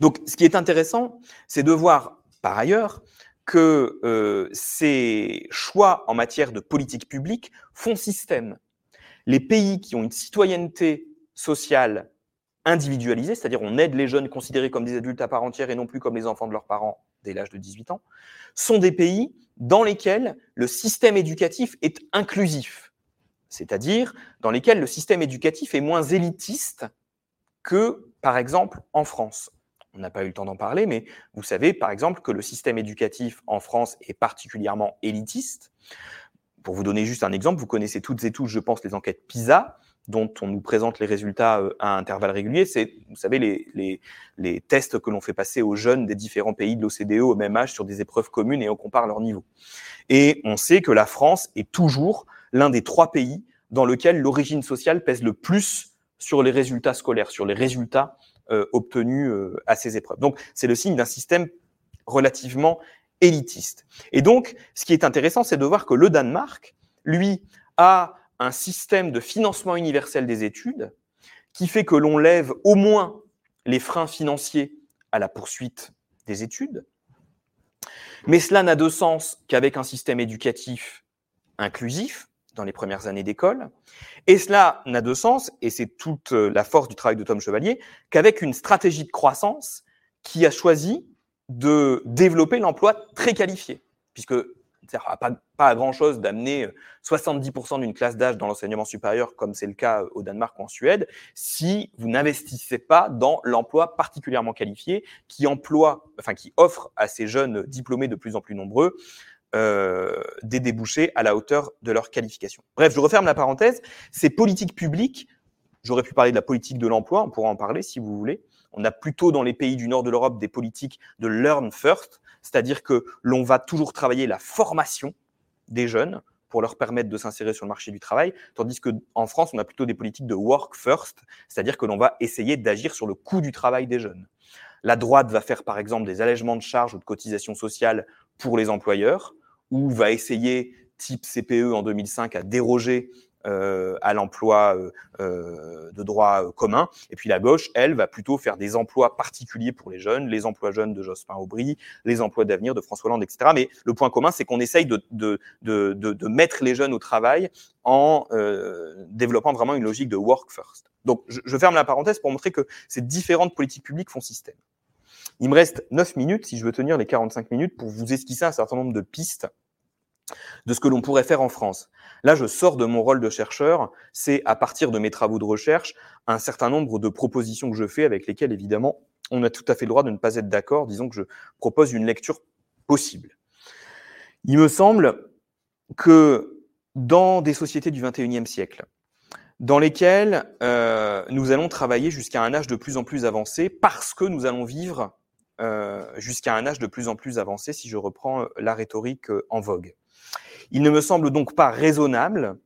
Donc, ce qui est intéressant, c'est de voir par ailleurs que euh, ces choix en matière de politique publique font système. Les pays qui ont une citoyenneté sociale individualisée, c'est-à-dire on aide les jeunes considérés comme des adultes à part entière et non plus comme les enfants de leurs parents dès l'âge de 18 ans, sont des pays dans lesquels le système éducatif est inclusif, c'est-à-dire dans lesquels le système éducatif est moins élitiste que, par exemple, en France. On n'a pas eu le temps d'en parler, mais vous savez, par exemple, que le système éducatif en France est particulièrement élitiste. Pour vous donner juste un exemple, vous connaissez toutes et tous, je pense, les enquêtes PISA dont on nous présente les résultats euh, à intervalles réguliers, c'est, vous savez, les, les, tests que l'on fait passer aux jeunes des différents pays de l'OCDE au même âge sur des épreuves communes et on compare leur niveau. Et on sait que la France est toujours l'un des trois pays dans lequel l'origine sociale pèse le plus sur les résultats scolaires, sur les résultats obtenus euh, à ces épreuves. Donc, c'est le signe d'un système relativement élitiste. Et donc, ce qui est intéressant, c'est de voir que le Danemark, lui, a un système de financement universel des études qui fait que l'on lève au moins les freins financiers à la poursuite des études. Mais cela n'a de sens qu'avec un système éducatif inclusif dans les premières années d'école. Et cela n'a de sens, et c'est toute la force du travail de Tom Chevalier, qu'avec une stratégie de croissance qui a choisi de développer l'emploi très qualifié. Puisque ça ne pas, pas à grand-chose d'amener 70% euh, d'une classe d'âge dans l'enseignement supérieur, comme c'est le cas euh, au Danemark ou en Suède, si vous n'investissez pas dans l'emploi particulièrement qualifié qui emploie, enfin qui offre à ces jeunes diplômés de plus en plus nombreux euh, des débouchés à la hauteur de leur qualification. Bref, je referme la parenthèse. Ces politiques publiques, j'aurais pu parler de la politique de l'emploi, on pourra en parler si vous voulez. On a plutôt dans les pays du nord de l'Europe des politiques de learn first, c'est-à-dire que l'on va toujours travailler la formation des jeunes pour leur permettre de s'insérer sur le marché du travail, tandis qu'en France, on a plutôt des politiques de work first, c'est-à-dire que l'on va essayer d'agir sur le coût du travail des jeunes. La droite va faire par exemple des allègements de charges ou de cotisations sociales pour les employeurs, ou va essayer, type CPE en 2005, à déroger euh, à l'emploi euh, euh, de droit commun. Et puis la gauche, elle, va plutôt faire des emplois particuliers pour les jeunes, les emplois jeunes de Jospin Aubry, les emplois d'avenir de François Hollande, etc. Mais le point commun, c'est qu'on essaye de, de, de, de, mettre les jeunes au travail en développant vraiment une logique de work first. Donc je, je ferme la parenthèse pour montrer que ces différentes politiques publiques font système. Il me reste 9 minutes si je veux tenir les 45 minutes pour vous esquisser un certain nombre de pistes de ce que l'on pourrait faire en France. Là, je sors de mon rôle de chercheur, c'est à partir de mes travaux de recherche, un certain nombre de propositions que je fais avec lesquelles, évidemment, on a tout à fait le droit de ne pas être d'accord. Disons que je propose une lecture possible. Il me semble que dans des sociétés du 21e siècle, dans lesquelles euh, nous allons travailler jusqu'à un âge de plus en plus avancé parce que nous allons vivre euh, jusqu'à un âge de plus en plus avancé, si je reprends la rhétorique en vogue. Il ne me semble donc pas raisonnable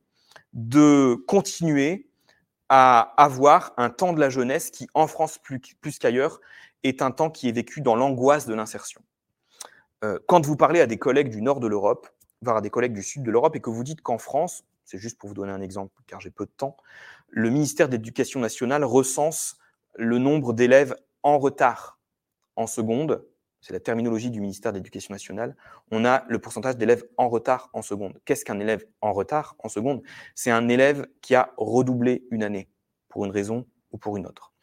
de continuer à avoir un temps de la jeunesse qui, en France plus, qu'ailleurs, est un temps qui est vécu dans l'angoisse de l'insertion. Euh, quand vous parlez à des collègues du nord de l'Europe, voire à des collègues du sud de l'Europe, et que vous dites qu'en France, c'est juste pour vous donner un exemple, car j'ai peu de temps, le ministère de l'Éducation nationale recense le nombre d'élèves en retard en seconde, c'est la terminologie du ministère de l'Éducation nationale, on a le pourcentage d'élèves en retard en seconde. Qu'est-ce qu'un élève en retard en seconde? C'est un élève qui a redoublé une année, pour une raison ou pour une autre.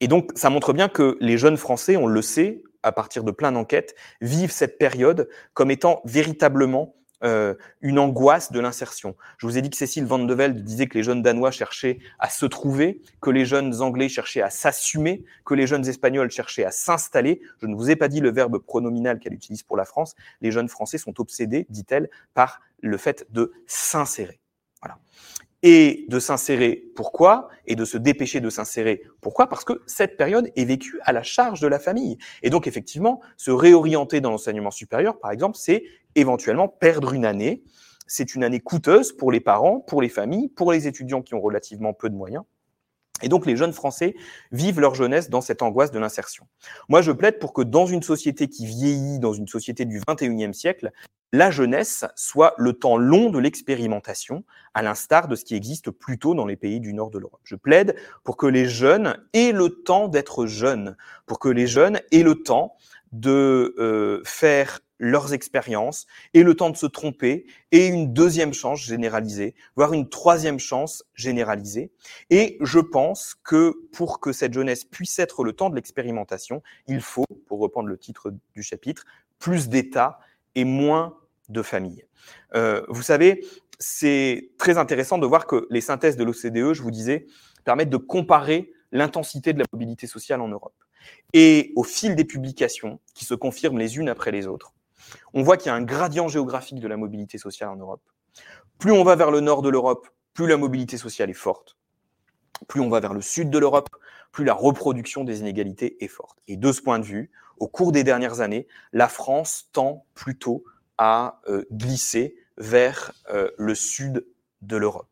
Et donc, ça montre bien que les jeunes Français, on le sait, à partir de plein d'enquêtes, vivent cette période comme étant véritablement euh, une angoisse de l'insertion. Je vous ai dit que Cécile Van de Velde disait que les jeunes Danois cherchaient à se trouver, que les jeunes Anglais cherchaient à s'assumer, que les jeunes Espagnols cherchaient à s'installer. Je ne vous ai pas dit le verbe pronominal qu'elle utilise pour la France. Les jeunes Français sont obsédés, dit-elle, par le fait de s'insérer. Voilà et de s'insérer. Pourquoi? Et de se dépêcher de s'insérer. Pourquoi? Parce que cette période est vécue à la charge de la famille. Et donc, effectivement, se réorienter dans l'enseignement supérieur, par exemple, c'est éventuellement perdre une année. C'est une année coûteuse pour les parents, pour les familles, pour les étudiants qui ont relativement peu de moyens. Et donc les jeunes Français vivent leur jeunesse dans cette angoisse de l'insertion. Moi, je plaide pour que dans une société qui vieillit, dans une société du 21e siècle, la jeunesse soit le temps long de l'expérimentation, à l'instar de ce qui existe plutôt dans les pays du nord de l'Europe. Je plaide pour que les jeunes aient le temps d'être jeunes, pour que les jeunes aient le temps de euh, faire leurs expériences et le temps de se tromper et une deuxième chance généralisée, voire une troisième chance généralisée. Et je pense que pour que cette jeunesse puisse être le temps de l'expérimentation, il faut, pour reprendre le titre du chapitre, plus d'État et moins de famille. Euh, vous savez, c'est très intéressant de voir que les synthèses de l'OCDE, je vous disais, permettent de comparer l'intensité de la mobilité sociale en Europe. Et au fil des publications, qui se confirment les unes après les autres, on voit qu'il y a un gradient géographique de la mobilité sociale en Europe. Plus on va vers le nord de l'Europe, plus la mobilité sociale est forte. Plus on va vers le sud de l'Europe, plus la reproduction des inégalités est forte. Et de ce point de vue, au cours des dernières années, la France tend plutôt à euh, glisser vers euh, le sud de l'Europe.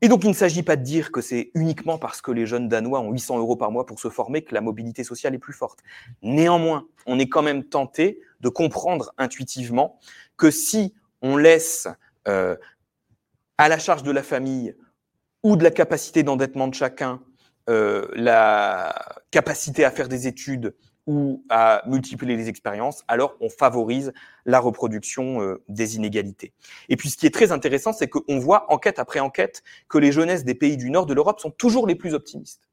Et donc, il ne s'agit pas de dire que c'est uniquement parce que les jeunes Danois ont 800 euros par mois pour se former que la mobilité sociale est plus forte. Néanmoins, on est quand même tenté de comprendre intuitivement que si on laisse euh, à la charge de la famille ou de la capacité d'endettement de chacun la capacité à faire des études ou à multiplier les expériences, alors on favorise la reproduction euh, des inégalités. Et puis ce qui est très intéressant, c'est qu'on voit enquête après enquête que les jeunesses des pays du nord de l'Europe sont toujours les plus optimistes.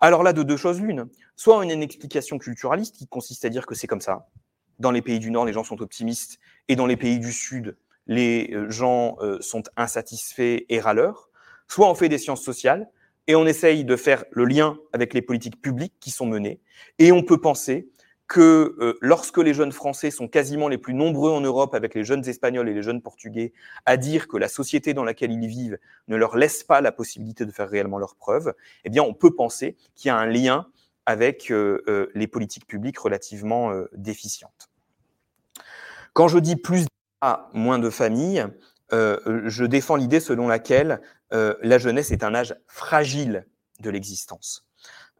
Alors là, de deux choses l'une. Soit on a une explication culturaliste qui consiste à dire que c'est comme ça. Dans les pays du nord, les gens sont optimistes, et dans les pays du sud, les euh, gens euh, sont insatisfaits et râleurs. Soit on fait des sciences sociales, et on essaye de faire le lien avec les politiques publiques qui sont menées. Et on peut penser que euh, lorsque les jeunes Français sont quasiment les plus nombreux en Europe avec les jeunes Espagnols et les jeunes Portugais à dire que la société dans laquelle ils vivent ne leur laisse pas la possibilité de faire réellement leurs preuves, eh bien on peut penser qu'il y a un lien avec euh, euh, les politiques publiques relativement déficientes. Quand je dis plus à moins de familles, je défends l'idée selon laquelle euh, la jeunesse est un âge fragile de l'existence.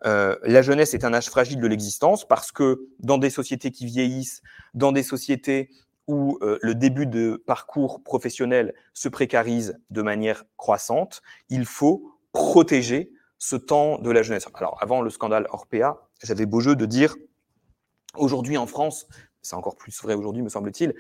Euh, la jeunesse est un âge fragile de l'existence parce que dans des sociétés qui vieillissent, dans des sociétés où euh, le début de parcours professionnel se précarise de manière croissante, il faut protéger ce temps de la jeunesse. Alors avant le scandale Orpea, j'avais beau jeu de dire aujourd'hui en France, c'est encore plus vrai aujourd'hui me semble-t-il,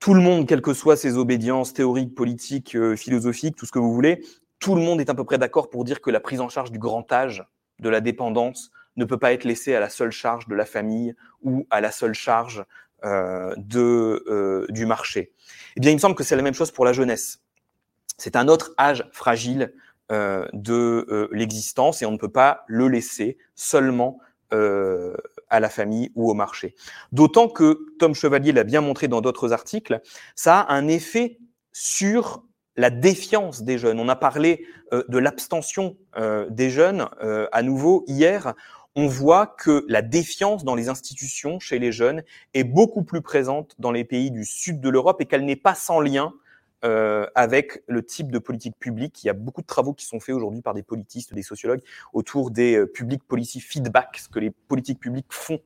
tout le monde, quelles que soient ses obédiences théoriques, politiques, euh, philosophiques, tout ce que vous voulez, tout le monde est à peu près d'accord pour dire que la prise en charge du grand âge, de la dépendance, ne peut pas être laissée à la seule charge de la famille ou à la seule charge euh, de, euh, du marché. Eh bien, il me semble que c'est la même chose pour la jeunesse. C'est un autre âge fragile de l'existence et on ne peut pas le laisser seulement à la famille ou au marché. D'autant que, Tom Chevalier l'a bien montré dans d'autres articles, ça a un effet sur la défiance des jeunes. On a parlé euh, de l'abstention euh, des jeunes euh, à nouveau hier. On voit que la défiance dans les institutions chez les jeunes est beaucoup plus présente dans les pays du sud de l'Europe et qu'elle n'est pas sans lien avec le type de politique publique. Il y a beaucoup de travaux qui sont faits aujourd'hui par des politistes, des sociologues autour des public policy feedback, ce que les politiques publiques font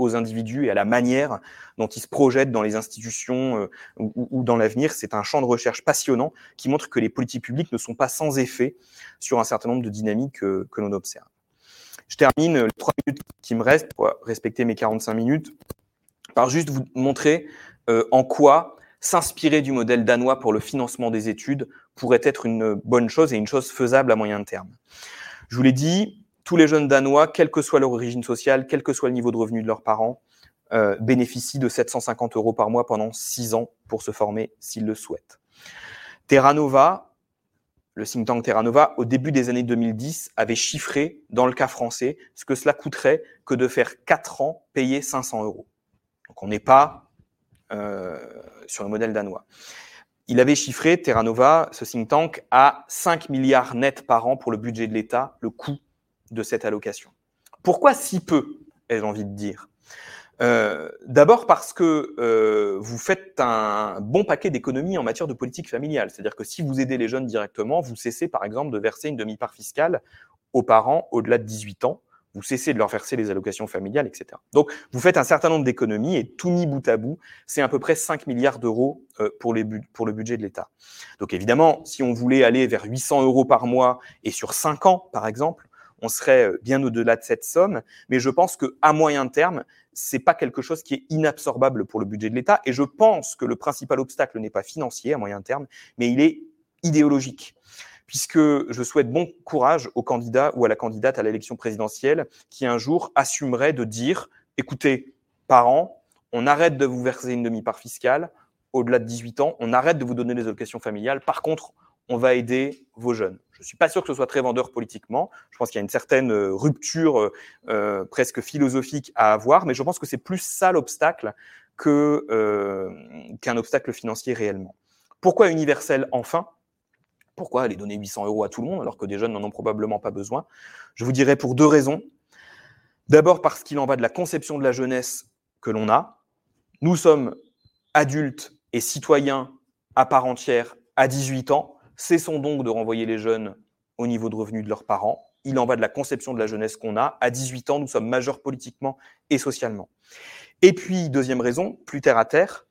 aux individus et à la manière dont ils se projettent dans les institutions euh, ou, dans l'avenir. C'est un champ de recherche passionnant qui montre que les politiques publiques ne sont pas sans effet sur un certain nombre de dynamiques euh, que, l'on observe. Je termine les trois minutes qui me restent pour respecter mes 45 minutes par juste vous montrer euh, en quoi s'inspirer du modèle danois pour le financement des études pourrait être une bonne chose et une chose faisable à moyen terme. Je vous l'ai dit, tous les jeunes Danois, quelle que soit leur origine sociale, quel que soit le niveau de revenu de leurs parents, euh, bénéficient de 750 euros par mois pendant 6 ans pour se former s'ils le souhaitent. Terra Nova, le think tank Terra Nova, au début des années 2010, avait chiffré, dans le cas français, ce que cela coûterait que de faire 4 ans payer 500 euros. Donc on n'est pas sur le modèle danois. Il avait chiffré, Terra Nova, ce think tank, à 5 milliards nets par an pour le budget de l'État, le coût de cette allocation. Pourquoi si peu, ai-je envie de dire? Euh, D'abord parce que euh, vous faites un bon paquet d'économies en matière de politique familiale. C'est-à-dire que si vous aidez les jeunes directement, vous cessez par exemple de verser une demi-part fiscale aux parents au-delà de 18 ans. Vous cessez de leur verser les allocations familiales, etc. Donc, vous faites un certain nombre d'économies et tout mis bout à bout, c'est à peu près 5 milliards d'euros euh, pour, pour le budget de l'État. Donc, évidemment, si on voulait aller vers 800 euros par mois et sur 5 ans, par exemple, on serait euh, bien au-delà de cette somme. Mais je pense qu'à moyen terme, c'est pas quelque chose qui est inabsorbable pour le budget de l'État. Et je pense que le principal obstacle n'est pas financier à moyen terme, mais il est idéologique. Puisque je souhaite bon courage au candidat ou à la candidate à l'élection présidentielle qui un jour assumerait de dire écoutez, parents, on arrête de vous verser une demi-part fiscale au-delà de 18 ans, on arrête de vous donner des allocations familiales. Par contre, on va aider vos jeunes. Je ne suis pas sûr que ce soit très vendeur politiquement. Je pense qu'il y a une certaine euh, rupture euh, euh, presque philosophique à avoir, mais je pense que c'est plus ça l'obstacle qu'un obstacle financier réellement. Pourquoi universel enfin? Pourquoi aller donner 800 euros à tout le monde alors que des jeunes n'en ont probablement pas besoin? Je vous dirais pour deux raisons. D'abord parce qu'il en va de la conception de la jeunesse que l'on a. Nous sommes adultes et citoyens à part entière à 18 ans. Cessons donc de renvoyer les jeunes au niveau de revenus de leurs parents. Il en va de la conception de la jeunesse qu'on a. À 18 ans, nous sommes majeurs politiquement et socialement. Et puis, deuxième raison, plus terre à terre,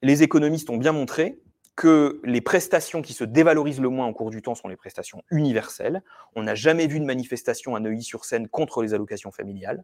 les économistes ont bien montré que les prestations qui se dévalorisent le moins au cours du temps sont les prestations universelles. On n'a jamais vu de manifestation à Neuilly-sur-Seine contre les allocations familiales,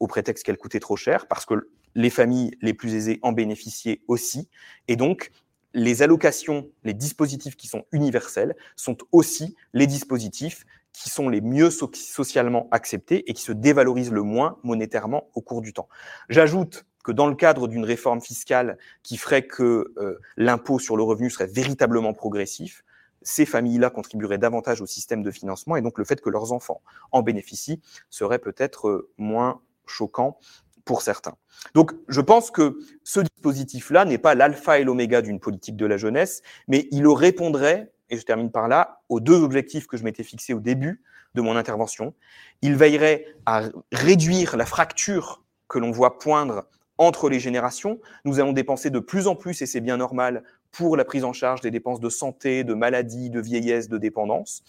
au prétexte qu'elles coûtaient trop cher, parce que les familles les plus aisées en bénéficiaient aussi. Et donc, les allocations, les dispositifs qui sont universels sont aussi les dispositifs qui sont les mieux socialement acceptés et qui se dévalorisent le moins monétairement au cours du temps. J'ajoute que dans le cadre d'une réforme fiscale qui ferait que euh, l'impôt sur le revenu serait véritablement progressif, ces familles-là contribueraient davantage au système de financement et donc le fait que leurs enfants en bénéficient serait peut-être euh, moins choquant pour certains. Donc, je pense que ce dispositif-là n'est pas l'alpha et l'oméga d'une politique de la jeunesse, mais il répondrait, et je termine par là, aux deux objectifs que je m'étais fixés au début de mon intervention. Il veillerait à réduire la fracture que l'on voit poindre entre les générations. Nous allons dépenser de plus en plus, et c'est bien normal, pour la prise en charge des dépenses de santé, de maladie, de vieillesse, de dépendance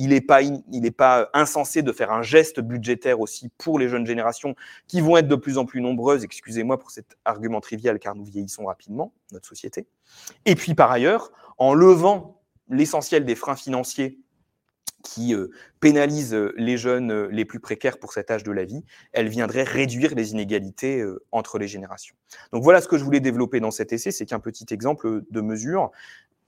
il n'est pas, pas insensé de faire un geste budgétaire aussi pour les jeunes générations qui vont être de plus en plus nombreuses. Excusez-moi pour cet argument trivial, car nous vieillissons rapidement, notre société. Et puis par ailleurs, en levant l'essentiel des freins financiers qui euh, pénalisent les jeunes euh, les plus précaires pour cet âge de la vie, elle viendrait réduire les inégalités euh, entre les générations. Donc voilà ce que je voulais développer dans cet essai, c'est qu'un petit exemple de mesure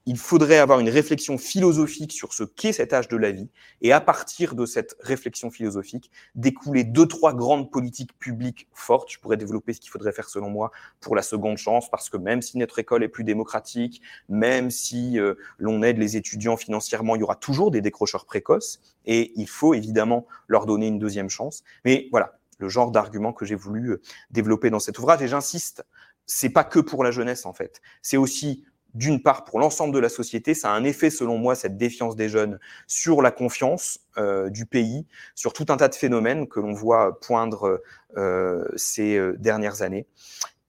il faudrait avoir une réflexion philosophique sur ce qu'est cet âge de la vie, et à partir de cette réflexion philosophique, découler deux, trois grandes politiques publiques fortes. Je pourrais développer ce qu'il faudrait faire selon moi pour la seconde chance, parce que même si notre école est plus démocratique, même si euh, l'on aide les étudiants financièrement, il y aura toujours des décrocheurs précoces, et il faut évidemment leur donner une deuxième chance. Mais voilà, le genre d'argument que j'ai voulu euh, développer dans cet ouvrage, et j'insiste, c'est pas que pour la jeunesse en fait, c'est aussi d'une part pour l'ensemble de la société, ça a un effet selon moi, cette défiance des jeunes, sur la confiance euh, du pays, sur tout un tas de phénomènes que l'on voit poindre euh, ces euh, dernières années.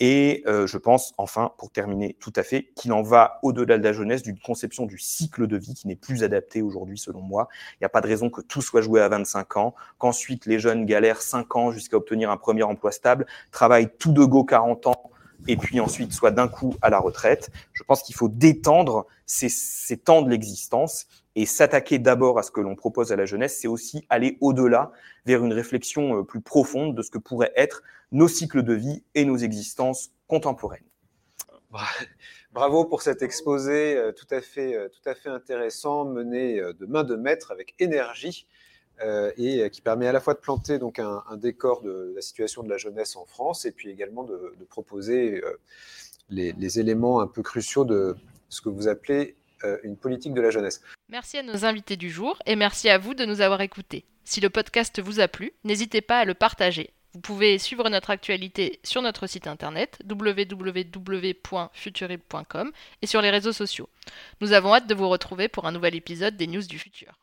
Et je pense, enfin, pour terminer tout à fait, qu'il en va au-delà de la jeunesse d'une conception du cycle de vie qui n'est plus adaptée aujourd'hui, selon moi. Il n'y a pas de raison que tout soit joué à 25 ans, qu'ensuite les jeunes galèrent 5 ans jusqu'à obtenir un premier emploi stable, travaillent tout de go 40 ans et puis ensuite soit d'un coup à la retraite. Je pense qu'il faut détendre ces, temps de l'existence et s'attaquer d'abord à ce que l'on propose à la jeunesse, c'est aussi aller au-delà vers une réflexion euh, plus profonde de ce que pourraient être nos cycles de vie et nos existences contemporaines. Bravo pour cet exposé euh, tout à fait, euh, tout à fait intéressant, mené de main de maître avec énergie. Euh, et euh, qui permet à la fois de planter donc un, décor de la situation de la jeunesse en France et puis également de, proposer euh, les, éléments un peu cruciaux de ce que vous appelez une politique de la jeunesse. Merci à nos invités du jour et merci à vous de nous avoir écoutés. Si le podcast vous a plu, n'hésitez pas à le partager. Vous pouvez suivre notre actualité sur notre site internet www.futurib.com et sur les réseaux sociaux. Nous avons hâte de vous retrouver pour un nouvel épisode des News du Futur.